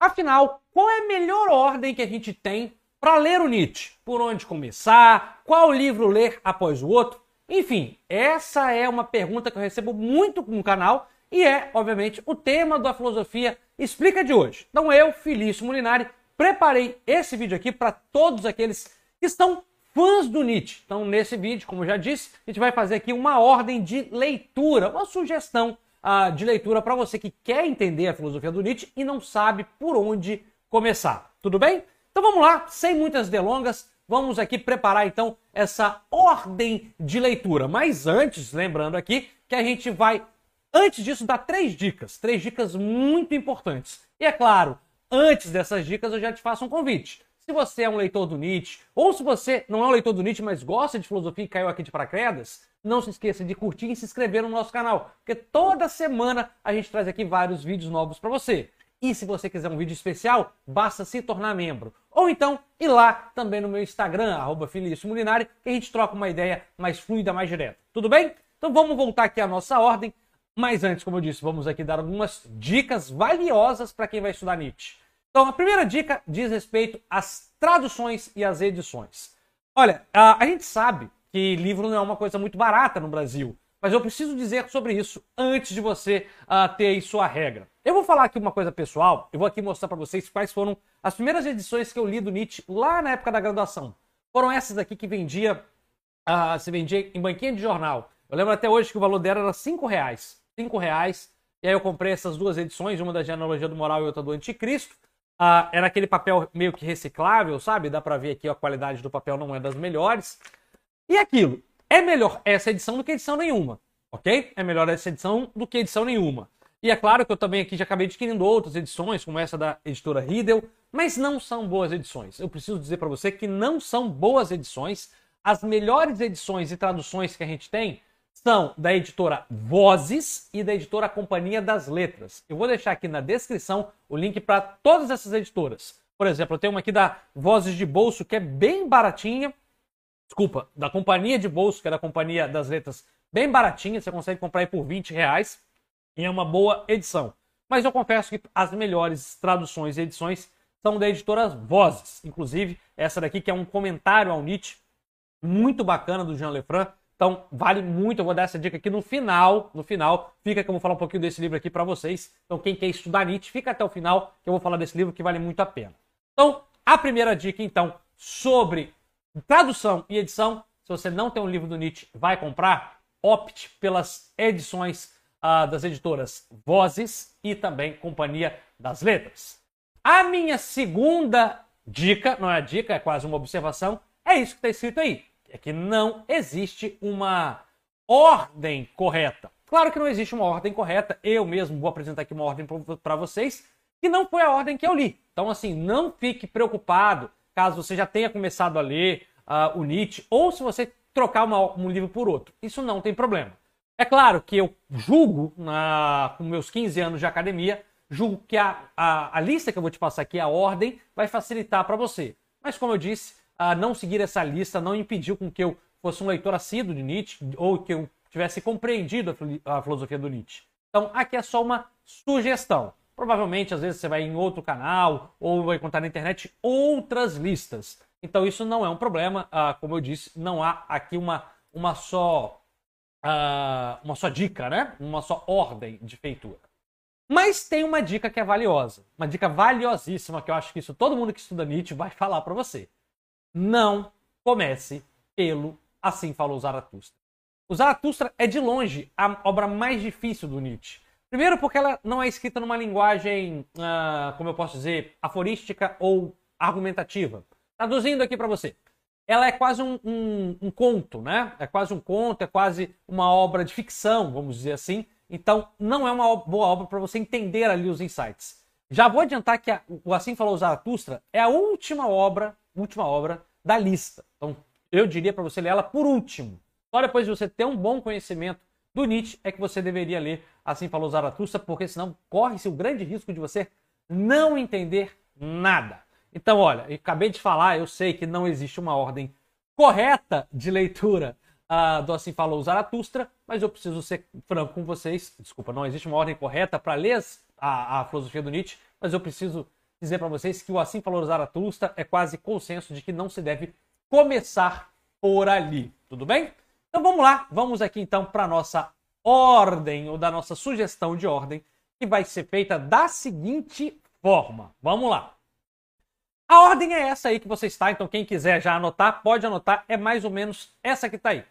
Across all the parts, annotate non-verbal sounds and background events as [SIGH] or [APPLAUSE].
Afinal, qual é a melhor ordem que a gente tem para ler o Nietzsche? Por onde começar? Qual livro ler após o outro? Enfim, essa é uma pergunta que eu recebo muito no canal e é, obviamente, o tema da filosofia explica de hoje. Então eu, Felício Molinari, preparei esse vídeo aqui para todos aqueles que estão fãs do Nietzsche. Então, nesse vídeo, como já disse, a gente vai fazer aqui uma ordem de leitura, uma sugestão uh, de leitura para você que quer entender a filosofia do Nietzsche e não sabe por onde começar. Tudo bem? Então vamos lá, sem muitas delongas, vamos aqui preparar então essa ordem de leitura. Mas antes, lembrando aqui que a gente vai, antes disso, dar três dicas, três dicas muito importantes. E é claro, antes dessas dicas eu já te faço um convite. Se você é um leitor do Nietzsche, ou se você não é um leitor do Nietzsche, mas gosta de filosofia e caiu aqui de paraquedas, não se esqueça de curtir e se inscrever no nosso canal, porque toda semana a gente traz aqui vários vídeos novos para você. E se você quiser um vídeo especial, basta se tornar membro. Ou então ir lá também no meu Instagram, arroba Mulinari, que a gente troca uma ideia mais fluida, mais direta. Tudo bem? Então vamos voltar aqui à nossa ordem. Mas antes, como eu disse, vamos aqui dar algumas dicas valiosas para quem vai estudar Nietzsche. Então, a primeira dica diz respeito às traduções e às edições. Olha, a, a gente sabe que livro não é uma coisa muito barata no Brasil, mas eu preciso dizer sobre isso antes de você uh, ter aí sua regra. Eu vou falar aqui uma coisa pessoal, eu vou aqui mostrar para vocês quais foram as primeiras edições que eu li do Nietzsche lá na época da graduação. Foram essas daqui que vendia, uh, se vendia em banquinha de jornal. Eu lembro até hoje que o valor dela era 5 reais. 5 reais. E aí eu comprei essas duas edições, uma da Genealogia do Moral e outra do Anticristo. Uh, era aquele papel meio que reciclável, sabe? Dá pra ver aqui a qualidade do papel não é das melhores. E aquilo, é melhor essa edição do que edição nenhuma, ok? É melhor essa edição do que edição nenhuma. E é claro que eu também aqui já acabei adquirindo outras edições, como essa da editora Riddle, mas não são boas edições. Eu preciso dizer para você que não são boas edições. As melhores edições e traduções que a gente tem são da editora Vozes e da editora Companhia das Letras. Eu vou deixar aqui na descrição o link para todas essas editoras. Por exemplo, eu tenho uma aqui da Vozes de Bolso que é bem baratinha. Desculpa, da Companhia de Bolso, que é da Companhia das Letras, bem baratinha. Você consegue comprar aí por 20 reais. E é uma boa edição. Mas eu confesso que as melhores traduções e edições são da editora Vozes. Inclusive, essa daqui que é um comentário ao Nietzsche, muito bacana do Jean Lefranc então, vale muito. Eu vou dar essa dica aqui no final. No final, fica que eu vou falar um pouquinho desse livro aqui para vocês. Então, quem quer estudar Nietzsche, fica até o final que eu vou falar desse livro que vale muito a pena. Então, a primeira dica, então, sobre tradução e edição. Se você não tem um livro do Nietzsche, vai comprar, opte pelas edições uh, das editoras Vozes e também Companhia das Letras. A minha segunda dica, não é dica, é quase uma observação, é isso que está escrito aí é que não existe uma ordem correta. Claro que não existe uma ordem correta. Eu mesmo vou apresentar aqui uma ordem para vocês que não foi a ordem que eu li. Então, assim, não fique preocupado caso você já tenha começado a ler uh, o Nietzsche ou se você trocar uma, um livro por outro. Isso não tem problema. É claro que eu julgo, na, com meus 15 anos de academia, julgo que a, a, a lista que eu vou te passar aqui, a ordem, vai facilitar para você. Mas, como eu disse, a não seguir essa lista não impediu com que eu fosse um leitor assíduo de Nietzsche ou que eu tivesse compreendido a filosofia do Nietzsche. Então, aqui é só uma sugestão. Provavelmente, às vezes, você vai em outro canal ou vai encontrar na internet outras listas. Então, isso não é um problema. Ah, como eu disse, não há aqui uma, uma, só, ah, uma só dica, né? Uma só ordem de feitura. Mas tem uma dica que é valiosa. Uma dica valiosíssima que eu acho que isso todo mundo que estuda Nietzsche vai [LAUGHS] falar para você não comece pelo Assim Falou Zaratustra. O Zaratustra é de longe a obra mais difícil do Nietzsche. Primeiro porque ela não é escrita numa linguagem, uh, como eu posso dizer, aforística ou argumentativa. Traduzindo aqui para você. Ela é quase um, um, um, conto, né? É quase um conto, é quase uma obra de ficção, vamos dizer assim. Então, não é uma boa obra para você entender ali os insights. Já vou adiantar que a, o Assim Falou Zaratustra é a última obra última obra da lista. Então, eu diria para você ler ela por último. Só depois de você ter um bom conhecimento do Nietzsche é que você deveria ler Assim Falou Zaratustra, porque senão corre-se o grande risco de você não entender nada. Então, olha, eu acabei de falar, eu sei que não existe uma ordem correta de leitura uh, do Assim Falou Zaratustra, mas eu preciso ser franco com vocês. Desculpa, não existe uma ordem correta para ler a, a filosofia do Nietzsche, mas eu preciso dizer para vocês que o Assim Falou Zaratustra é quase consenso de que não se deve começar por ali. Tudo bem? Então vamos lá, vamos aqui então para nossa ordem ou da nossa sugestão de ordem, que vai ser feita da seguinte forma. Vamos lá. A ordem é essa aí que você está, então quem quiser já anotar, pode anotar, é mais ou menos essa que está aí.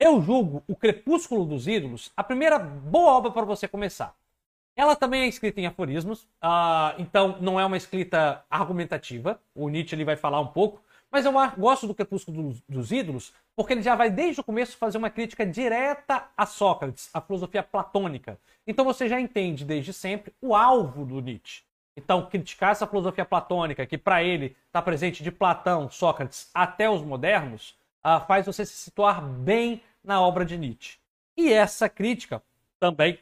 Eu julgo O Crepúsculo dos Ídolos a primeira boa obra para você começar. Ela também é escrita em aforismos, uh, então não é uma escrita argumentativa. O Nietzsche ele vai falar um pouco, mas eu gosto do Crepúsculo dos, dos Ídolos porque ele já vai desde o começo fazer uma crítica direta a Sócrates, a filosofia platônica. Então você já entende desde sempre o alvo do Nietzsche. Então, criticar essa filosofia platônica, que para ele está presente de Platão, Sócrates até os modernos, uh, faz você se situar bem na obra de Nietzsche. E essa crítica também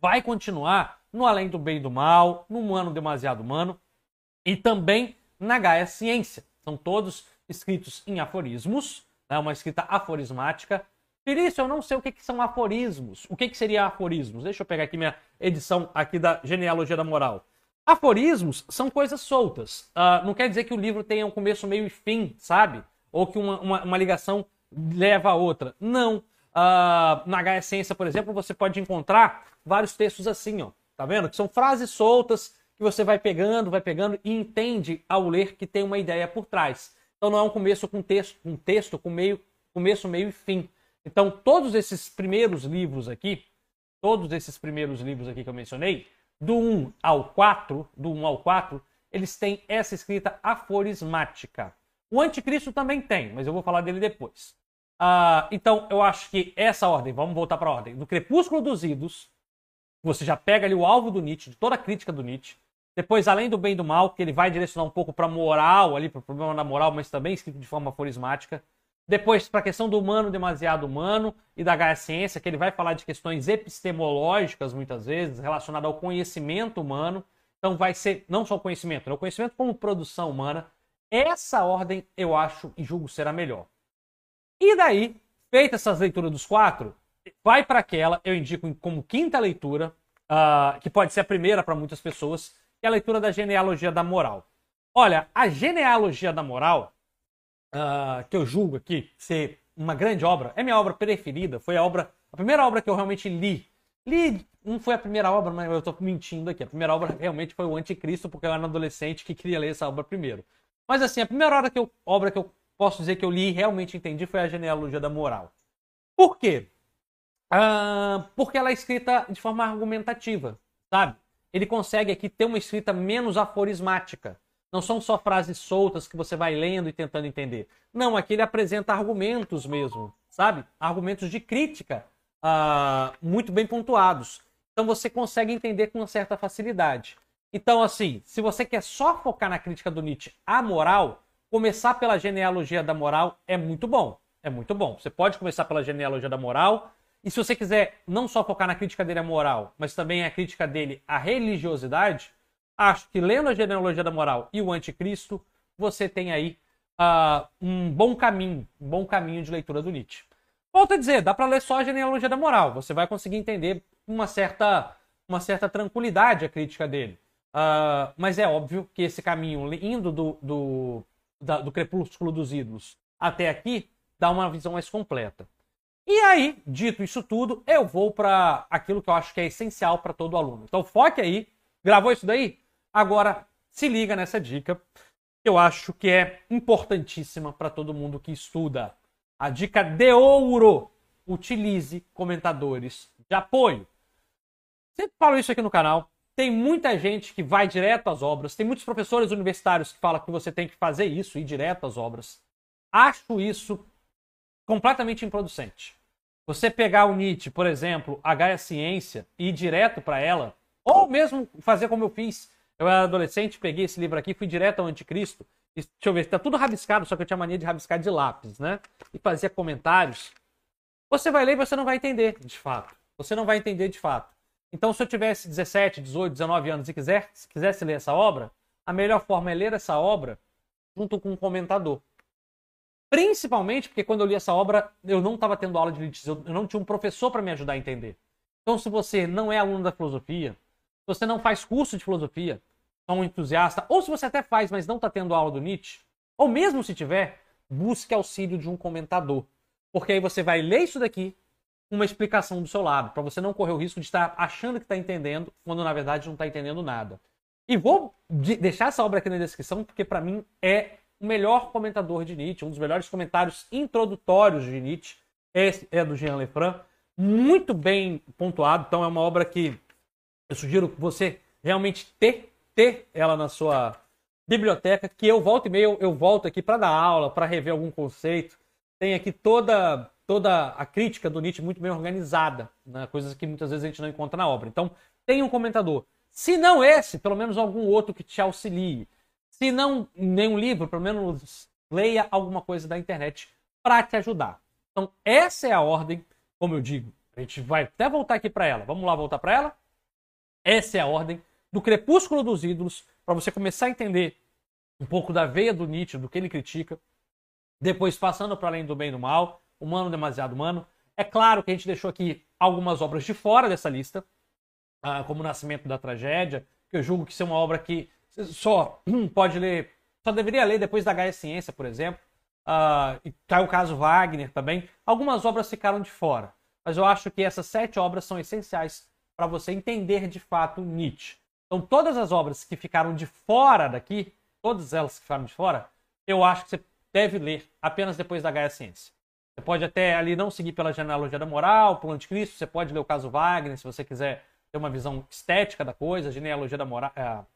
vai continuar no Além do Bem e do Mal, no Humano Demasiado Humano e também na Gaia Ciência. São todos escritos em aforismos, né, uma escrita aforismática. Felício, eu não sei o que, que são aforismos. O que, que seria aforismos? Deixa eu pegar aqui minha edição aqui da Genealogia da Moral. Aforismos são coisas soltas. Uh, não quer dizer que o livro tenha um começo, meio e fim, sabe? Ou que uma, uma, uma ligação leva a outra. Não. Uh, na Gaia Ciência, por exemplo, você pode encontrar vários textos assim, ó. Tá vendo? Que são frases soltas que você vai pegando, vai pegando e entende ao ler que tem uma ideia por trás. Então não é um começo com texto, um texto com meio, começo, meio e fim. Então todos esses primeiros livros aqui, todos esses primeiros livros aqui que eu mencionei, do 1 ao 4, do 1 ao 4, eles têm essa escrita aforismática. O anticristo também tem, mas eu vou falar dele depois. Uh, então, eu acho que essa ordem, vamos voltar para a ordem, do Crepúsculo dos Idos, você já pega ali o alvo do Nietzsche, de toda a crítica do Nietzsche. Depois, além do bem e do mal, que ele vai direcionar um pouco para moral, ali, para o problema da moral, mas também escrito de forma aforismática. Depois, para a questão do humano demasiado humano e da Gaia Ciência, que ele vai falar de questões epistemológicas, muitas vezes, relacionadas ao conhecimento humano. Então, vai ser não só o conhecimento, né? o conhecimento como produção humana. Essa ordem eu acho e julgo ser a melhor. E daí, feitas essas leituras dos quatro, vai para aquela, eu indico como quinta leitura, uh, que pode ser a primeira para muitas pessoas, que é a leitura da genealogia da moral. Olha, a genealogia da moral, uh, que eu julgo aqui ser uma grande obra, é minha obra preferida, foi a obra, a primeira obra que eu realmente li. Li, não foi a primeira obra, mas eu estou mentindo aqui. A primeira obra realmente foi o Anticristo, porque eu era um adolescente que queria ler essa obra primeiro. Mas assim, a primeira obra que eu, obra que eu posso dizer que eu li e realmente entendi foi a genealogia da moral. Por quê? Uh, porque ela é escrita de forma argumentativa, sabe? Ele consegue aqui ter uma escrita menos aforismática. Não são só frases soltas que você vai lendo e tentando entender. Não, aqui ele apresenta argumentos mesmo, sabe? Argumentos de crítica uh, muito bem pontuados. Então você consegue entender com uma certa facilidade. Então, assim, se você quer só focar na crítica do Nietzsche à moral, começar pela genealogia da moral é muito bom. É muito bom. Você pode começar pela genealogia da moral. E se você quiser não só focar na crítica dele à moral, mas também a crítica dele à religiosidade, acho que lendo a genealogia da moral e o anticristo, você tem aí uh, um bom caminho, um bom caminho de leitura do Nietzsche. Volto a dizer, dá para ler só a genealogia da moral. Você vai conseguir entender uma certa, uma certa tranquilidade a crítica dele. Uh, mas é óbvio que esse caminho indo do, do, da, do Crepúsculo dos Ídolos até aqui dá uma visão mais completa. E aí, dito isso tudo, eu vou para aquilo que eu acho que é essencial para todo aluno. Então foque aí. Gravou isso daí? Agora se liga nessa dica que eu acho que é importantíssima para todo mundo que estuda. A dica de ouro: utilize comentadores de apoio. Sempre falo isso aqui no canal. Tem muita gente que vai direto às obras, tem muitos professores universitários que falam que você tem que fazer isso, ir direto às obras. Acho isso completamente improducente. Você pegar o Nietzsche, por exemplo, a Gaia Ciência e ir direto para ela, ou mesmo fazer como eu fiz. Eu era adolescente, peguei esse livro aqui, fui direto ao Anticristo. E, deixa eu ver, está tudo rabiscado, só que eu tinha mania de rabiscar de lápis, né? E fazia comentários. Você vai ler e você não vai entender, de fato. Você não vai entender de fato. Então, se eu tivesse 17, 18, 19 anos e quiser, se quisesse ler essa obra, a melhor forma é ler essa obra junto com um comentador. Principalmente porque quando eu li essa obra, eu não estava tendo aula de litígio, eu não tinha um professor para me ajudar a entender. Então, se você não é aluno da filosofia, se você não faz curso de filosofia, só um entusiasta, ou se você até faz, mas não está tendo aula do Nietzsche, ou mesmo se tiver, busque auxílio de um comentador. Porque aí você vai ler isso daqui, uma explicação do seu lado, para você não correr o risco de estar achando que está entendendo, quando na verdade não está entendendo nada. E vou deixar essa obra aqui na descrição, porque para mim é o melhor comentador de Nietzsche, um dos melhores comentários introdutórios de Nietzsche. Esse é do Jean Lefranc, muito bem pontuado. Então é uma obra que eu sugiro você realmente ter, ter ela na sua biblioteca, que eu volto e meio, eu volto aqui para dar aula, para rever algum conceito. Tem aqui toda toda a crítica do Nietzsche muito bem organizada, né? coisas que muitas vezes a gente não encontra na obra. Então, tem um comentador. Se não esse, pelo menos algum outro que te auxilie. Se não nenhum livro, pelo menos leia alguma coisa da internet para te ajudar. Então, essa é a ordem, como eu digo. A gente vai até voltar aqui para ela. Vamos lá voltar para ela? Essa é a ordem do Crepúsculo dos Ídolos, para você começar a entender um pouco da veia do Nietzsche, do que ele critica, depois passando para além do bem e do mal, humano demasiado humano. É claro que a gente deixou aqui algumas obras de fora dessa lista, uh, como o Nascimento da Tragédia, que eu julgo que é uma obra que só [CLEARS THROAT] pode ler, só deveria ler depois da Gaia Ciência, por exemplo. Uh, e tá o caso Wagner também. Algumas obras ficaram de fora, mas eu acho que essas sete obras são essenciais para você entender de fato Nietzsche. Então, todas as obras que ficaram de fora daqui, todas elas que ficaram de fora, eu acho que você deve ler apenas depois da Gaia Ciência. Você pode até ali não seguir pela genealogia da moral, pelo anticristo, você pode ler o caso Wagner, se você quiser ter uma visão estética da coisa, genealogia da moral,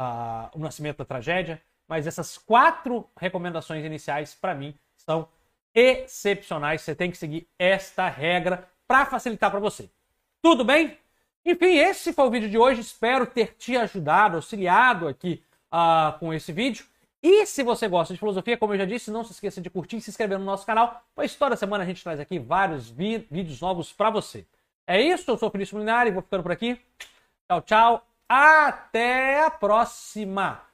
é, o nascimento da tragédia. Mas essas quatro recomendações iniciais, para mim, são excepcionais. Você tem que seguir esta regra para facilitar para você. Tudo bem? Enfim, esse foi o vídeo de hoje. Espero ter te ajudado, auxiliado aqui uh, com esse vídeo. E se você gosta de filosofia, como eu já disse, não se esqueça de curtir e se inscrever no nosso canal, pois toda semana a gente traz aqui vários vídeos novos para você. É isso, eu sou o Felício Molinari, vou ficando por aqui. Tchau, tchau. Até a próxima!